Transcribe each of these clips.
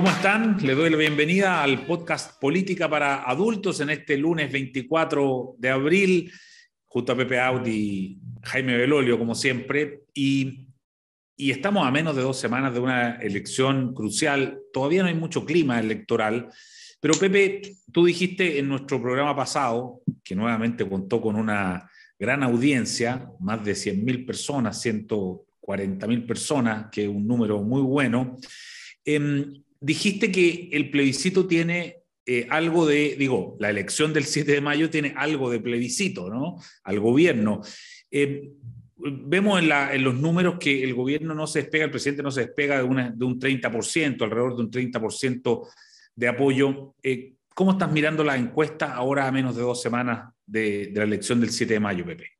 ¿Cómo están? Les doy la bienvenida al podcast Política para Adultos en este lunes 24 de abril, junto a Pepe Audi y Jaime Belolio, como siempre. Y, y estamos a menos de dos semanas de una elección crucial. Todavía no hay mucho clima electoral. Pero Pepe, tú dijiste en nuestro programa pasado, que nuevamente contó con una gran audiencia, más de 100.000 personas, 140.000 personas, que es un número muy bueno. Eh, dijiste que el plebiscito tiene eh, algo de, digo, la elección del 7 de mayo tiene algo de plebiscito, ¿no? Al gobierno. Eh, vemos en, los números que el gobierno no se despega, el presidente no se despega de, de un 30%, alrededor de un 30% de apoyo. Eh, ¿Cómo estás mirando la encuesta ahora a menos de dos semanas de, de la elección del 7 de mayo, Pepe?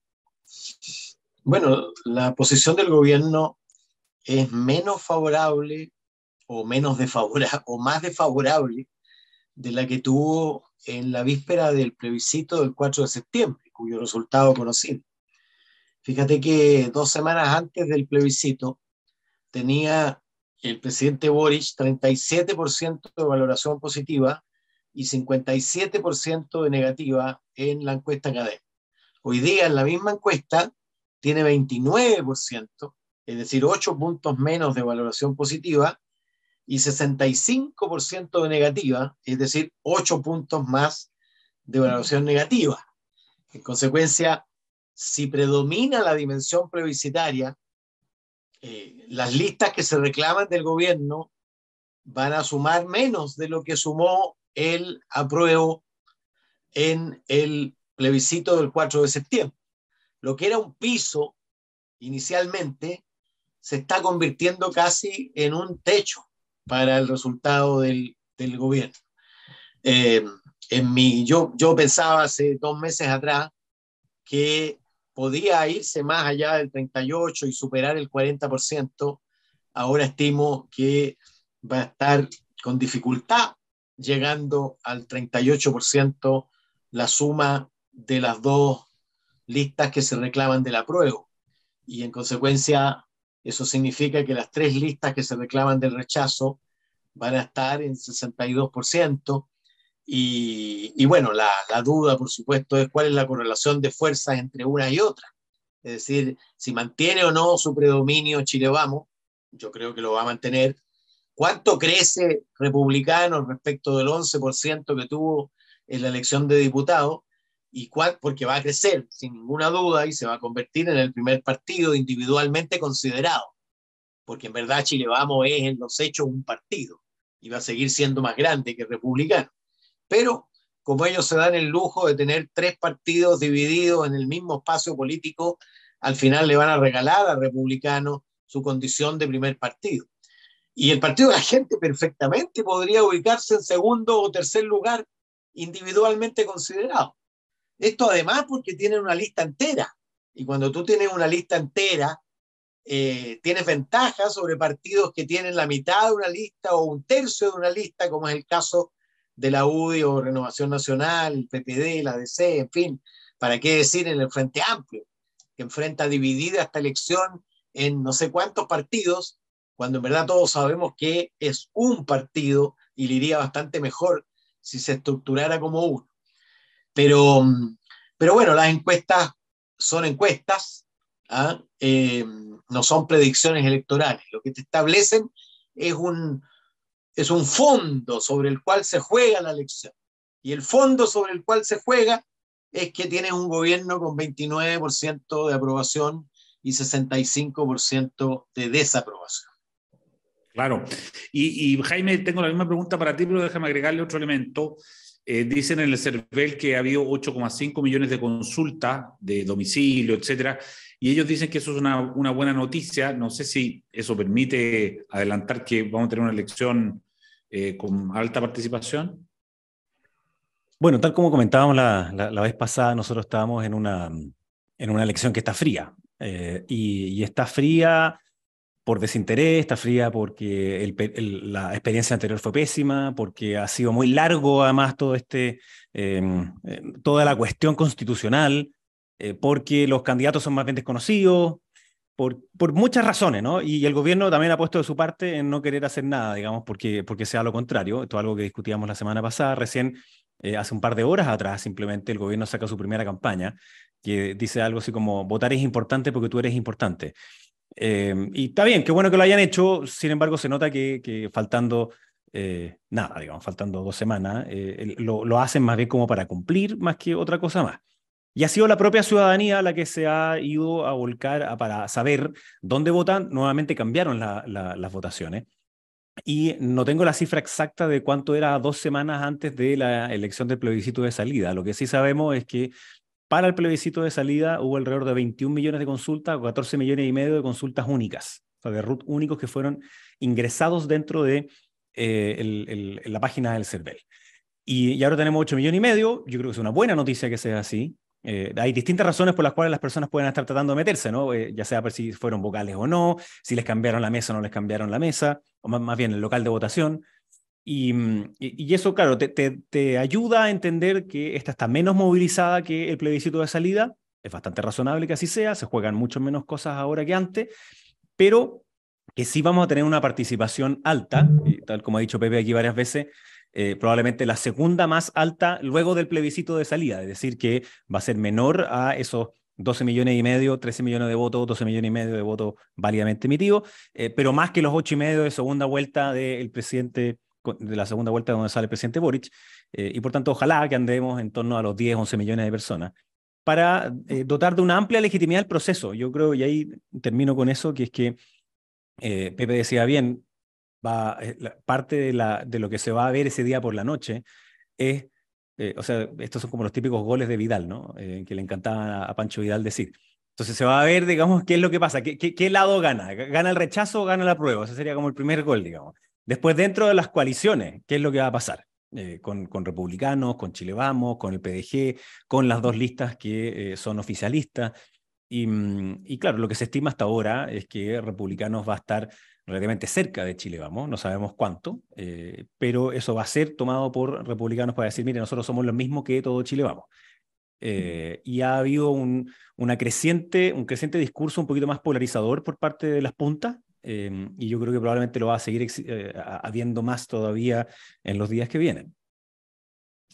Bueno, la posición del gobierno es menos favorable o menos desfavorable o más desfavorable de la que tuvo en la víspera del plebiscito del 4 de septiembre, cuyo resultado conocido. Fíjate que dos semanas antes del plebiscito tenía el presidente Boric 37% de valoración positiva y 57% de negativa en la encuesta académica. Hoy día en la misma encuesta tiene 29%, es decir, 8 puntos menos de valoración positiva y 65% de negativa, es decir, 8 puntos más de valoración negativa. En consecuencia, si predomina la dimensión plebiscitaria, eh, las listas que se reclaman del gobierno van a sumar menos de lo que sumó el apruebo en el plebiscito del 4 de septiembre. Lo que era un piso inicialmente se está convirtiendo casi en un techo para el resultado del, del gobierno. Eh, en mi, yo, yo pensaba hace dos meses atrás que podía irse más allá del 38 y superar el 40%. Ahora estimo que va a estar con dificultad llegando al 38% la suma de las dos listas que se reclaman del apruebo. Y en consecuencia, eso significa que las tres listas que se reclaman del rechazo van a estar en 62%. Y, y bueno, la, duda, por supuesto, es cuál es la correlación de fuerzas entre una y otra. Es decir, si mantiene o no su predominio Chile Vamos, yo creo que lo va a mantener. ¿Cuánto crece republicano respecto del 11% que tuvo en la elección de diputados? Y cuál, porque va a crecer sin ninguna duda y se va a convertir en el primer partido individualmente considerado, porque en verdad Chile Vamos es en los hechos un partido y va a seguir siendo más grande que republicano. Pero como ellos se dan el lujo de tener tres partidos divididos en el mismo espacio político, al final le van a regalar a republicano su condición de primer partido. Y el partido de la gente perfectamente podría ubicarse en segundo o tercer lugar individualmente considerado. Esto además porque tienen una lista entera. Y cuando tú tienes una lista entera, eh, tienes ventajas sobre partidos que tienen la mitad de una lista o un tercio de una lista, como es el caso de la UDI o Renovación Nacional, el PPD, la DC, en fin, para qué decir en el Frente Amplio, que enfrenta dividida esta elección en no sé cuántos partidos, cuando en verdad todos sabemos que es un partido y le iría bastante mejor si se estructurara como uno. Pero, pero bueno, las encuestas son encuestas, ¿ah? eh, no son predicciones electorales. Lo que te establecen es un, es un fondo sobre el cual se juega la elección. Y el fondo sobre el cual se juega es que tienes un gobierno con 29% de aprobación y 65% de desaprobación. Claro. Y, y, Jaime, tengo la misma pregunta para ti, pero déjame agregarle otro elemento. Eh, dicen en el CERVEL que ha habido 8,5 millones de consultas de domicilio, etcétera, y ellos dicen que eso es una, buena noticia. No sé si eso permite adelantar que vamos a tener una elección eh, con alta participación. Bueno, tal como comentábamos la, la, vez pasada, nosotros estábamos en una, en una elección que está fría. Eh, y, está fría por desinterés, está fría porque el, la experiencia anterior fue pésima, porque ha sido muy largo además todo este, em, em, toda la cuestión constitucional, eh, porque los candidatos son más bien desconocidos, por, por, muchas razones, ¿no? Y el gobierno también ha puesto de su parte en no querer hacer nada, digamos, porque, porque sea lo contrario. Esto es algo que discutíamos la semana pasada. Recién, eh, hace un par de horas atrás, simplemente el gobierno saca su primera campaña que dice algo así como, votar es importante porque tú eres importante. Eh, y está bien, qué bueno que lo hayan hecho, sin embargo se nota que, que faltando eh, nada, digamos, faltando dos semanas, lo, lo hacen más bien como para cumplir más que otra cosa más. Y ha sido la propia ciudadanía la que se ha ido a volcar para saber dónde votan. Nuevamente cambiaron las votaciones. Y no tengo la cifra exacta de cuánto era dos semanas antes de la elección del plebiscito de salida. Lo que sí sabemos es que para el plebiscito de salida hubo alrededor de 21 millones de consultas o 14 millones y medio de consultas únicas, o sea, de RUT únicos que fueron ingresados dentro de eh, la página del CERVEL. Y, y, ahora tenemos 8 millones y medio. Yo creo que es una buena noticia que sea así. Eh, hay distintas razones por las cuales las personas pueden estar tratando de meterse, ¿no? Eh, ya sea por si fueron vocales o no, si les cambiaron la mesa o no les cambiaron la mesa, o más, bien el local de votación. Y, mm, y, eso, claro, te, te, ayuda a entender que esta está menos movilizada que el plebiscito de salida. Es bastante razonable que así sea, se juegan mucho menos cosas ahora que antes, pero que sí vamos a tener una participación alta, tal como ha dicho Pepe aquí varias veces, eh, probablemente la segunda más alta luego del plebiscito de salida, es decir, que va a ser menor a esos 12 millones y medio, 13 millones de votos, 12 millones y medio de votos válidamente emitidos, eh, pero más que los 8 y medio de segunda vuelta del presidente, de la segunda vuelta donde sale el presidente Boric, eh, y por tanto ojalá que andemos en torno a los 10, 11 millones de personas para dotar de una amplia legitimidad el proceso. Yo creo, y ahí termino con eso, que es que Pepe decía bien, va, eh, parte de, la, de, lo que se va a ver ese día por la noche es, eh, o sea, estos son como los típicos goles de Vidal, ¿no? Eh, que le encantaba a, Pancho Vidal decir. Entonces se va a ver, digamos, qué es lo que pasa, qué, qué, qué lado gana, gana el rechazo o gana la prueba, ese sería como el primer gol, digamos. Después, dentro de las coaliciones, ¿qué es lo que va a pasar? con, con, republicanos, con Chile Vamos, con el PDG, con las dos listas que son oficialistas. Y, mm, y, claro, lo que se estima hasta ahora es que republicanos va a estar relativamente cerca de Chile Vamos, no sabemos cuánto, eh, pero eso va a ser tomado por republicanos para decir, mire, nosotros somos lo mismo que todo Chile Vamos. Eh, y ha habido un, creciente, un creciente discurso un poquito más polarizador por parte de las puntas, eh, y yo creo que probablemente lo va a seguir habiendo más todavía en los días que vienen.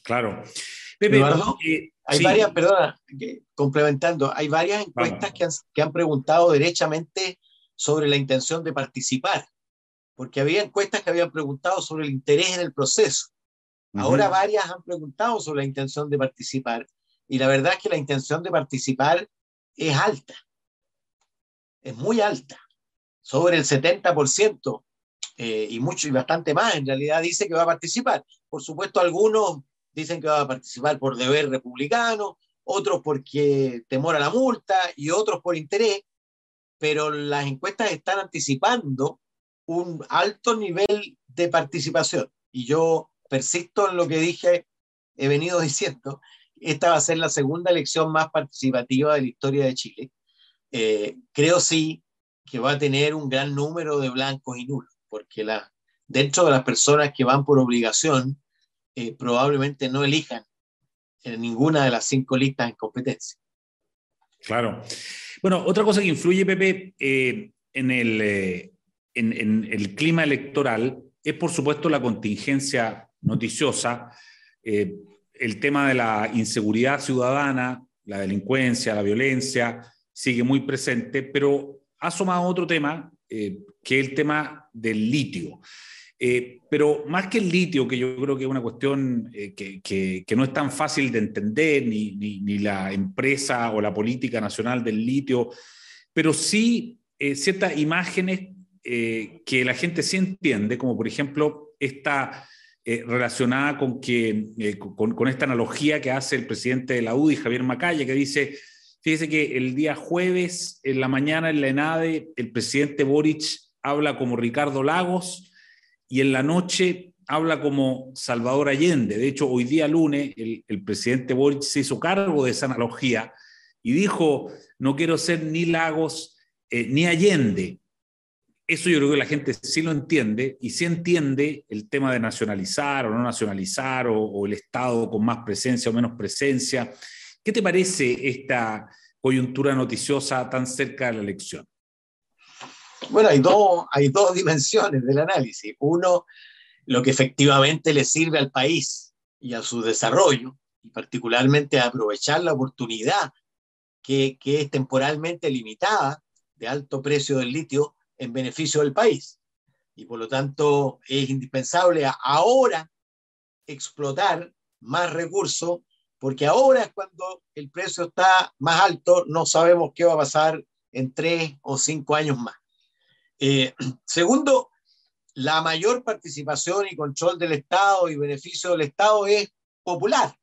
Claro. Pepe, hay varias, perdona, complementando, hay varias encuestas que han, que han, preguntado derechamente sobre la intención de participar, porque había encuestas que habían preguntado sobre el interés en el proceso. Ahora varias han preguntado sobre la intención de participar y la verdad es que la intención de participar es alta, es muy alta, sobre el 70% eh, y mucho y bastante más en realidad dice que va a participar. Por supuesto, algunos dicen que va a participar por deber republicano, otros porque temor a la multa y otros por interés, pero las encuestas están anticipando un alto nivel de participación. Y yo persisto en lo que dije, he venido diciendo, esta va a ser la segunda elección más participativa de la historia de Chile. Eh, creo sí que va a tener un gran número de blancos y nulos, porque la, dentro de las personas que van por obligación, eh, probablemente no elijan en ninguna de las cinco listas en competencia. Claro. Bueno, otra cosa que influye, Pepe, eh, en, el, eh, en, el clima electoral es, por supuesto, la contingencia noticiosa, el tema de la inseguridad ciudadana, la delincuencia, la violencia, sigue muy presente, pero ha asomado otro tema, que es el tema del litio. Eh, pero más que el litio, que yo creo que es una cuestión eh, que, no es tan fácil de entender, ni, ni, la empresa o la política nacional del litio, pero sí eh, ciertas imágenes que la gente sí entiende, como por ejemplo esta relacionada con, que, con, con, esta analogía que hace el presidente de la UDI, Javier Macaya, que dice, fíjese que el día jueves, en la mañana en la ENADE, el presidente Boric habla como Ricardo Lagos, y en la noche habla como Salvador Allende. De hecho, hoy día lunes el, presidente Boric se hizo cargo de esa analogía y dijo, no quiero ser ni Lagos eh, ni Allende. Eso yo creo que la gente sí lo entiende y sí entiende el tema de nacionalizar o no nacionalizar o el Estado con más presencia o menos presencia. ¿Qué te parece esta coyuntura noticiosa tan cerca de la elección? Bueno, hay dos, hay dos dimensiones del análisis. Uno, lo que efectivamente le sirve al país y a su desarrollo, y particularmente aprovechar la oportunidad que, que es temporalmente limitada de alto precio del litio en beneficio del país. Y por lo tanto es indispensable ahora explotar más recursos, porque ahora es cuando el precio está más alto, no sabemos qué va a pasar en tres o cinco años más. Eh, segundo, la mayor participación y control del Estado y beneficio del Estado es popular.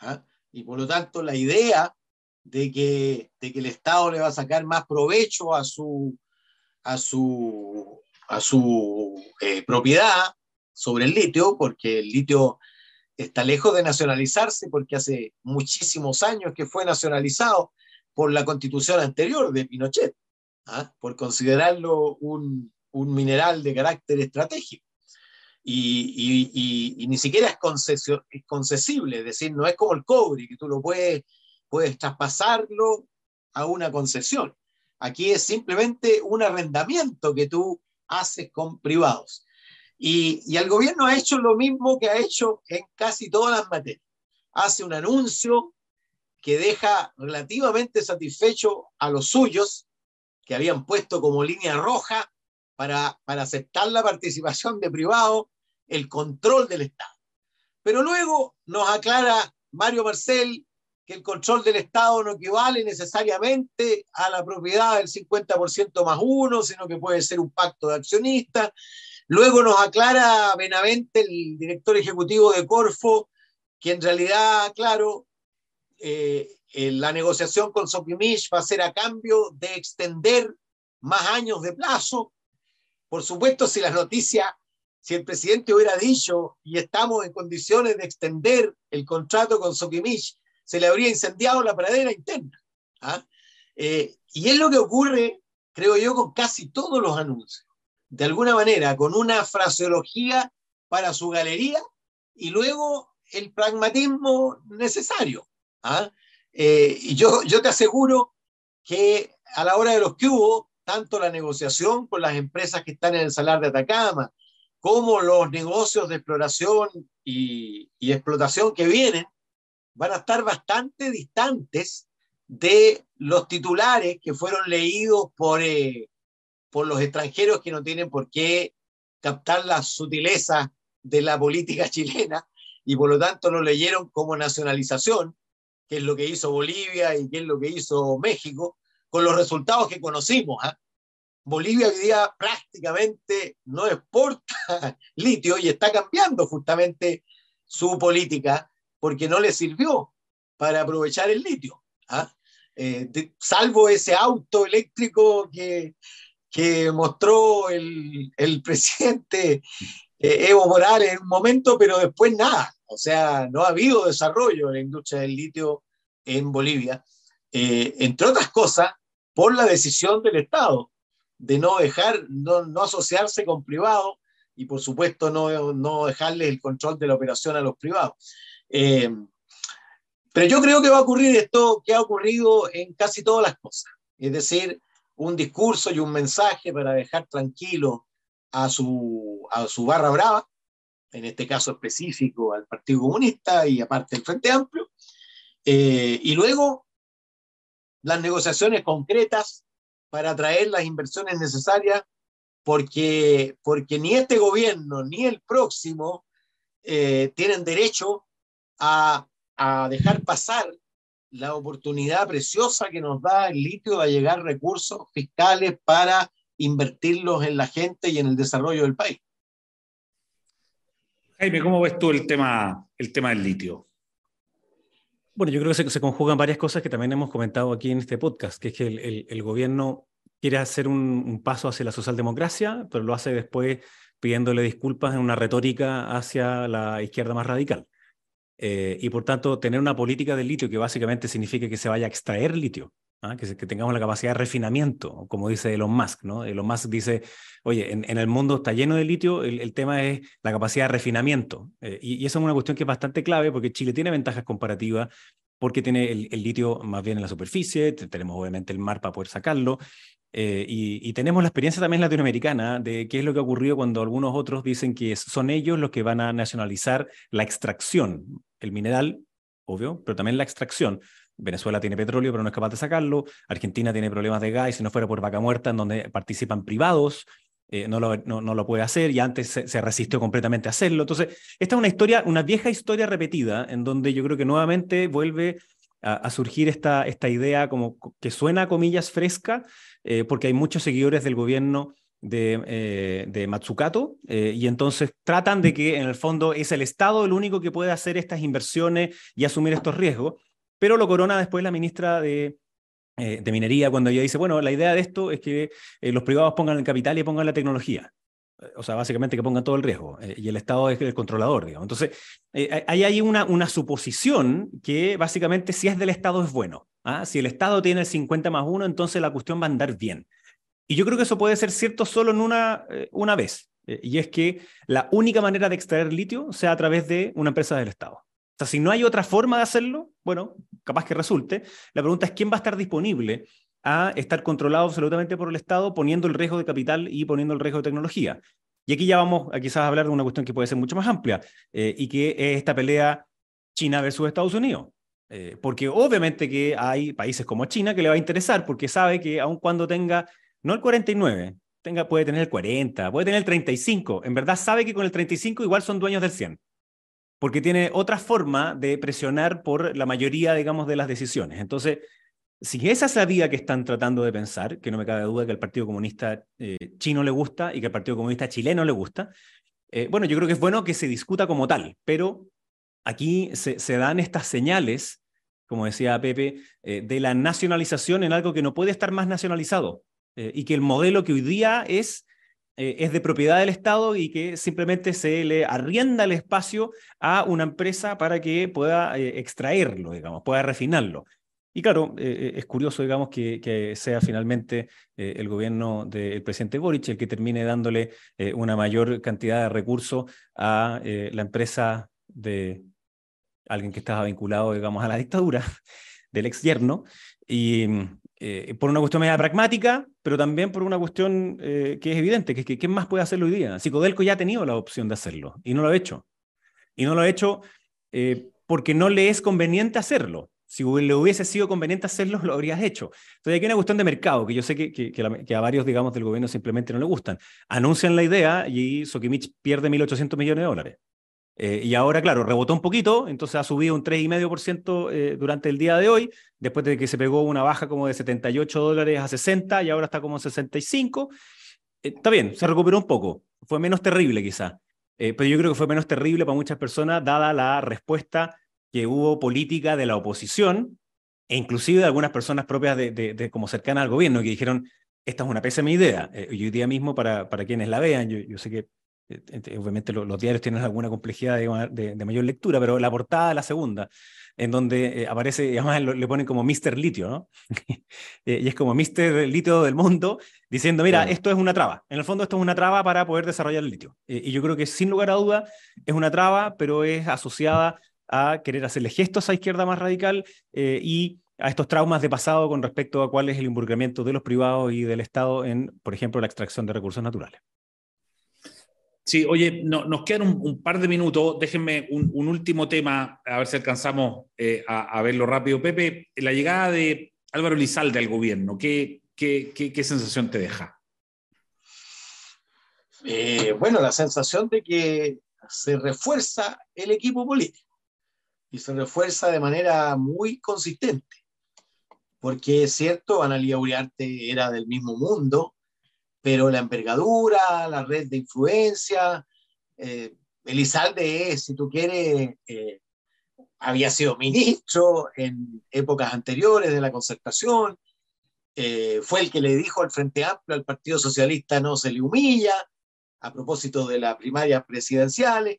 ¿ah? Y por lo tanto, la idea de que, el Estado le va a sacar más provecho a su eh, propiedad sobre el litio, porque el litio está lejos de nacionalizarse, porque hace muchísimos años que fue nacionalizado por la constitución anterior de Pinochet, ¿ah? por considerarlo un, mineral de carácter estratégico. Y, ni siquiera es, es concesible, es decir, no es como el cobre, que tú lo puedes, puedes traspasarlo a una concesión. Aquí es simplemente un arrendamiento que tú haces con privados. Y, el gobierno ha hecho lo mismo que ha hecho en casi todas las materias. Hace un anuncio que deja relativamente satisfecho a los suyos, que habían puesto como línea roja para, para aceptar la participación de privados, el control del Estado. Pero luego nos aclara Mario Marcel que el control del Estado no equivale necesariamente a la propiedad del 50% más uno, sino que puede ser un pacto de accionistas. Luego nos aclara Benavente, el director ejecutivo de Corfo, que en realidad, claro, eh, la negociación con Sokimich va a ser a cambio de extender más años de plazo. Por supuesto, si la noticia, si el presidente hubiera dicho y estamos en condiciones de extender el contrato con Sokimich, se le habría incendiado la pradera interna. ¿ah? Eh, y es lo que ocurre, creo yo, con casi todos los anuncios. De alguna manera, con una fraseología para su galería y luego el pragmatismo necesario. ¿ah? Eh, y yo, yo te aseguro que a la hora de los que hubo, tanto la negociación con las empresas que están en el Salar de Atacama, como los negocios de exploración y, explotación que vienen, van a estar bastante distantes de los titulares que fueron leídos por, eh, por los extranjeros que no tienen por qué captar la sutileza de la política chilena y por lo tanto lo leyeron como nacionalización, que es lo que hizo Bolivia y que es lo que hizo México, con los resultados que conocimos. ¿ah? Bolivia hoy día prácticamente no exporta litio y está cambiando justamente su política porque no le sirvió para aprovechar el litio. ¿ah? Eh, salvo ese auto eléctrico que, que mostró el, el presidente eh, Evo Morales en un momento, pero después nada. O sea, no ha habido desarrollo en la industria del litio en Bolivia, eh, entre otras cosas, por la decisión del Estado de no dejar, no, no asociarse con privados y por supuesto no, no dejarle el control de la operación a los privados. Eh, pero yo creo que va a ocurrir esto que ha ocurrido en casi todas las cosas, es decir, un discurso y un mensaje para dejar tranquilo a su, a su barra brava, en este caso específico al Partido Comunista y aparte el Frente Amplio, eh, y luego las negociaciones concretas para atraer las inversiones necesarias, porque, porque ni este gobierno ni el próximo eh, tienen derecho a, a dejar pasar la oportunidad preciosa que nos da el litio de llegar recursos fiscales para invertirlos en la gente y en el desarrollo del país. Jaime, ¿cómo ves tú el tema, el tema del litio? Bueno, yo creo que se, se, conjugan varias cosas que también hemos comentado aquí en este podcast, que es que el, el, el gobierno quiere hacer un, un, paso hacia la socialdemocracia, pero lo hace después pidiéndole disculpas en una retórica hacia la izquierda más radical. Eh, y por tanto, tener una política del litio que básicamente significa que se vaya a extraer litio, ¿ah? que, tengamos la capacidad de refinamiento, como dice Elon Musk. ¿no? Elon Musk dice, oye, en, el mundo está lleno de litio, el, el, tema es la capacidad de refinamiento. Eh, y, y, esa es una cuestión que es bastante clave porque Chile tiene ventajas comparativas porque tiene el, el litio más bien en la superficie, tenemos obviamente el mar para poder sacarlo, Eh, y, tenemos la experiencia también latinoamericana de qué es lo que ha ocurrido cuando algunos otros dicen que son ellos los que van a nacionalizar la extracción, el mineral, obvio, pero también la extracción. Venezuela tiene petróleo, pero no es capaz de sacarlo. Argentina tiene problemas de gas, y si no fuera por vaca muerta, en donde participan privados, eh, no, lo, no, lo, puede hacer y antes se, resistió completamente a hacerlo. Entonces, esta es una historia, una vieja historia repetida, en donde yo creo que nuevamente vuelve a, surgir esta, esta idea como que suena a comillas fresca, eh, porque hay muchos seguidores del gobierno de, eh, de Matsukato, eh, y entonces tratan de que en el fondo es el Estado el único que puede hacer estas inversiones y asumir estos riesgos, pero lo corona después la ministra de, de Minería cuando ella dice, bueno, la idea de esto es que los privados pongan el capital y pongan la tecnología o sea, básicamente que pongan todo el riesgo, y el Estado es el controlador, digamos. Entonces, hay ahí una, una suposición que básicamente si es del Estado es bueno. ¿ah? Si el Estado tiene el 50 más 1, entonces la cuestión va a andar bien. Y yo creo que eso puede ser cierto solo en una, eh, una vez, eh, y es que la única manera de extraer litio sea a través de una empresa del Estado. O sea, si no hay otra forma de hacerlo, bueno, capaz que resulte. La pregunta es quién va a estar disponible a estar controlado absolutamente por el Estado, poniendo el riesgo de capital y poniendo el riesgo de tecnología. Y aquí ya vamos a quizás hablar de una cuestión que puede ser mucho más amplia, eh, y que es esta pelea China versus Estados Unidos. Eh, porque obviamente que hay países como China que le va a interesar porque sabe que aun cuando tenga, no el 49, tenga, puede tener el 40, puede tener el 35, en verdad sabe que con el 35 igual son dueños del 100, porque tiene otra forma de presionar por la mayoría, digamos, de las decisiones. Entonces, si esa es la vía que están tratando de pensar, que no me cabe duda que al Partido Comunista eh, chino le gusta y que al Partido Comunista chileno le gusta, eh, bueno, yo creo que es bueno que se discuta como tal, pero aquí se, dan estas señales, como decía Pepe, eh, de la nacionalización en algo que no puede estar más nacionalizado y que el modelo que hoy día es, es de propiedad del Estado y que simplemente se le arrienda el espacio a una empresa para que pueda extraerlo, digamos, pueda refinarlo. Y claro, es curioso, digamos, que, sea finalmente el gobierno del presidente Boric el que termine dándole una mayor cantidad de recursos a la empresa de, alguien que estaba vinculado, digamos, a la dictadura del ex yerno, y eh, por una cuestión media pragmática, pero también por una cuestión eh, que es evidente, que es que ¿quién más puede hacerlo hoy día? Psicodelco ya ha tenido la opción de hacerlo y no lo ha hecho. Y no lo ha hecho eh, porque no le es conveniente hacerlo. Si le hubiese sido conveniente hacerlo, lo habrías hecho. Entonces, aquí hay una cuestión de mercado, que yo sé que, a varios, digamos, del gobierno simplemente no le gustan. Anuncian la idea y Sokimich pierde 1.800 millones de dólares. Eh, y ahora, claro, rebotó un poquito, entonces ha subido un 3,5% eh, durante el día de hoy, después de que se pegó una baja como de 78 dólares a 60 y ahora está como en 65. Eh, está bien, se recuperó un poco, fue menos terrible quizá, pero yo creo que fue menos terrible para muchas personas dada la respuesta que hubo política de la oposición e inclusive de algunas personas propias de, de, como cercanas al gobierno que dijeron, esta es una pésima idea. y hoy día mismo, para, para quienes la vean, yo, yo sé que eh, obviamente los, diarios tienen alguna complejidad de, mayor lectura, pero la portada la segunda, en donde eh, aparece, y además le ponen como Mr. Litio, ¿no? Eh, y es como Mr. Litio del mundo, diciendo, mira, esto es una traba. En el fondo esto es una traba para poder desarrollar el litio. y yo creo que sin lugar a duda es una traba, pero es asociada a querer hacerle gestos a izquierda más radical y a estos traumas de pasado con respecto a cuál es el involucramiento de los privados y del Estado en, por ejemplo, la extracción de recursos naturales. Sí, oye, no, nos quedan un, par de minutos. Déjenme un, último tema, a ver si alcanzamos eh, a, verlo rápido. Pepe, la llegada de Álvaro Lizalde al gobierno, ¿qué, qué, qué, sensación te deja? Eh, bueno, la sensación de que se refuerza el equipo político y se refuerza de manera muy consistente. Porque es cierto, Analia Uriarte era del mismo mundo, pero la envergadura, la red de influencia, eh, Elizalde si tú quieres, eh, había sido ministro en épocas anteriores de la concertación, eh, fue el que le dijo al Frente Amplio, al Partido Socialista, no se le humilla, a propósito de las primarias presidenciales.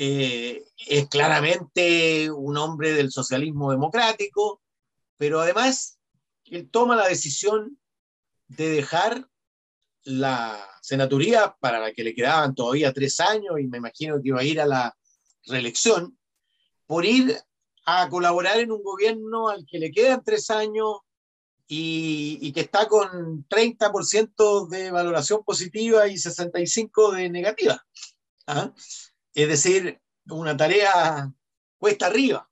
Es claramente un hombre del socialismo democrático, pero además él toma la decisión de dejar la senaturía para la que le quedaban todavía tres años y me imagino que iba a ir a la reelección, por ir a colaborar en un gobierno al que le quedan tres años y, que está con 30% de valoración positiva y 65% de negativa. ¿ah? Es decir, una tarea cuesta arriba.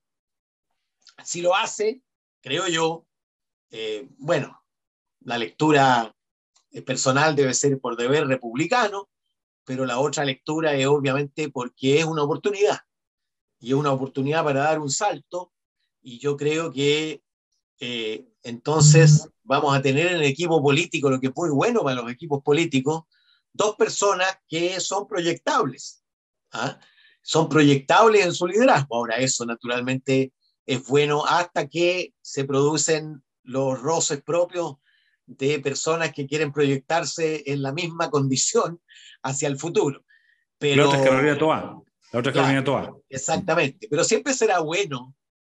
Si lo hace, creo yo, eh, bueno, la lectura personal debe ser por deber republicano, pero la otra lectura es obviamente porque es una oportunidad. Y es una oportunidad para dar un salto. Y yo creo que eh, entonces vamos a tener en el equipo político, lo que es muy bueno para los equipos políticos, dos personas que son proyectables. ¿Ah? Son proyectables en su liderazgo. Ahora, eso naturalmente es bueno hasta que se producen los roces propios de personas que quieren proyectarse en la misma condición hacia el futuro. Pero, la otra es Carolina Toa. La otra es Carolina Toa. Exactamente. Pero siempre será bueno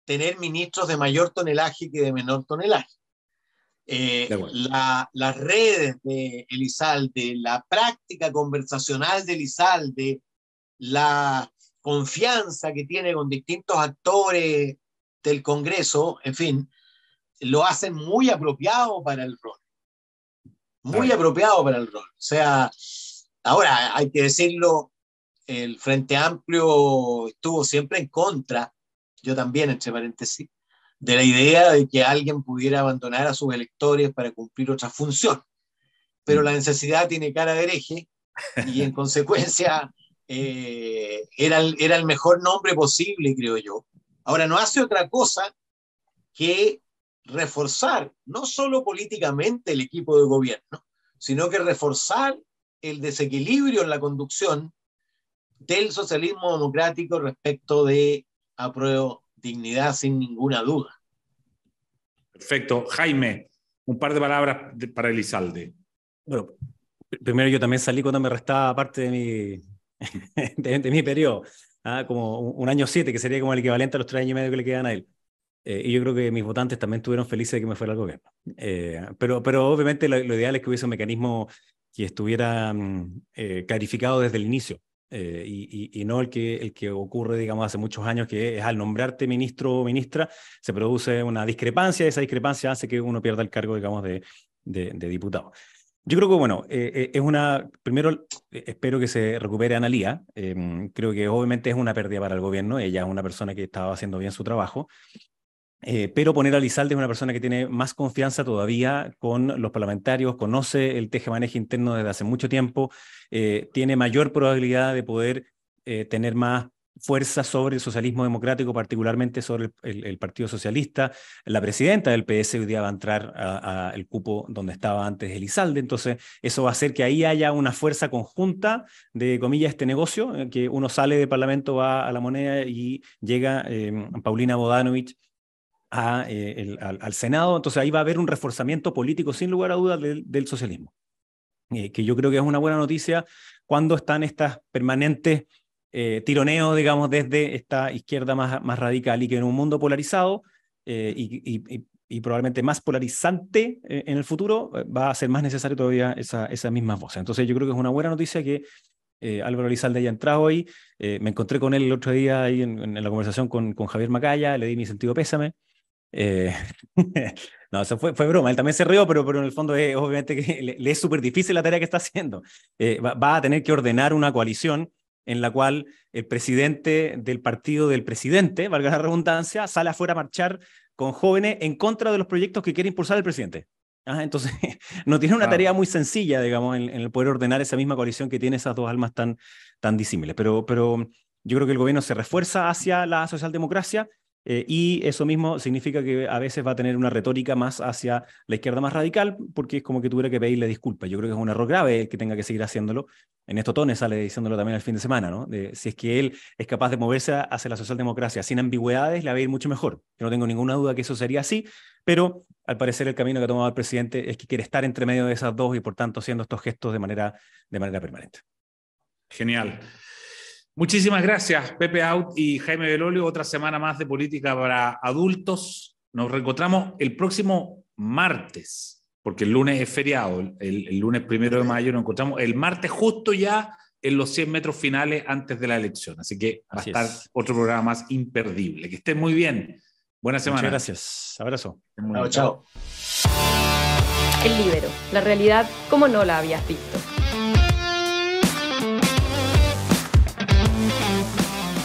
tener ministros de mayor tonelaje que de menor tonelaje. Eh, las redes de Elizalde, la práctica conversacional de Elizalde, la confianza que tiene con distintos actores del Congreso, en fin, lo hacen muy apropiado para el rol. Muy apropiado para el rol. O sea, ahora hay que decirlo, el Frente Amplio estuvo siempre en contra yo también, entre paréntesis, de la idea de que alguien pudiera abandonar a sus electores para cumplir otra función. Pero la necesidad tiene cara de hereje y en consecuencia eh, era, el, era el mejor nombre posible, creo yo. Ahora, no hace otra cosa que reforzar, no solo políticamente el equipo de gobierno, sino que reforzar el desequilibrio en la conducción del socialismo democrático respecto de apruebo dignidad sin ninguna duda. Perfecto. Jaime, un par de palabras para Elizalde. Bueno, primero yo también salí cuando me restaba parte de mi, de, mi periodo, ¿ah? como un, año siete, que sería como el equivalente a los tres años y medio que le quedan a él. Eh, y yo creo que mis votantes también estuvieron felices de que me fuera al gobierno. Eh, pero, pero obviamente lo, ideal es que hubiese un mecanismo que estuviera mm, eh, clarificado desde el inicio. Eh, y, no el que, el que ocurre, digamos, hace muchos años, que es al nombrarte ministro o ministra, se produce una discrepancia, y esa discrepancia hace que uno pierda el cargo, digamos, de, de, diputado. Yo creo que, bueno, eh, eh, es una, primero espero que se recupere Analía, em, creo que obviamente es una pérdida para el gobierno, ella es una persona que estaba haciendo bien su trabajo, eh, pero poner a Lizalde es una persona que tiene más confianza todavía con los parlamentarios, conoce el teje-maneje interno desde hace mucho tiempo, eh, tiene mayor probabilidad de poder eh, tener más fuerza sobre el socialismo democrático, particularmente sobre el, Partido Socialista. La presidenta del PS hoy día va a entrar al cupo donde estaba antes Elizalde, entonces eso va a hacer que ahí haya una fuerza conjunta de, comillas, este negocio, que uno sale del Parlamento, va a la moneda y llega Paulina Bodanovich eh, al, Senado, entonces ahí va a haber un reforzamiento político sin lugar a dudas del, socialismo, eh, que yo creo que es una buena noticia cuando están estas permanentes eh, tironeos, digamos, desde esta izquierda más, más radical y que en un mundo polarizado y, probablemente más polarizante en el futuro, va a ser más necesario todavía esa, esas mismas voces. Entonces yo creo que es una buena noticia que Álvaro Lizalde haya entrado ahí. me encontré con él el otro día ahí en, la conversación con, con, Javier Macaya, le di mi sentido pésame. Eh, no, eso fue, fue broma, él también se rió, pero, pero en el fondo es obviamente que le, es súper difícil la tarea que está haciendo. Eh, va, a tener que ordenar una coalición en la cual el presidente del partido del presidente, valga la redundancia, sale afuera a marchar con jóvenes en contra de los proyectos que quiere impulsar el presidente. Ah, entonces, no tiene una tarea muy sencilla, digamos, en, el poder ordenar esa misma coalición que tiene esas dos almas tan, tan disímiles. Pero, pero yo creo que el gobierno se refuerza hacia la socialdemocracia eh, y eso mismo significa que a veces va a tener una retórica más hacia la izquierda más radical, porque es como que tuviera que pedirle disculpas. Yo creo que es un error grave que tenga que seguir haciéndolo. En esto Tone sale diciéndolo también el fin de semana, ¿no? Si es que él es capaz de moverse hacia la socialdemocracia sin ambigüedades, le va a ir mucho mejor. Yo no tengo ninguna duda que eso sería así, pero al parecer el camino que ha tomado el presidente es que quiere estar entre medio de esas dos y por tanto haciendo estos gestos de manera, de manera permanente. Genial. Muchísimas gracias, Pepe Out y Jaime Belolio. Otra semana más de política para adultos. Nos reencontramos el próximo martes, porque el lunes es feriado. El, lunes primero de mayo nos encontramos el martes justo ya en los 100 metros finales antes de la elección. Así que va a estar otro programa más imperdible. Que estén muy bien. Buena semana. Muchas gracias. Abrazo. Chao, chao. El Libero, la realidad como no la habías visto.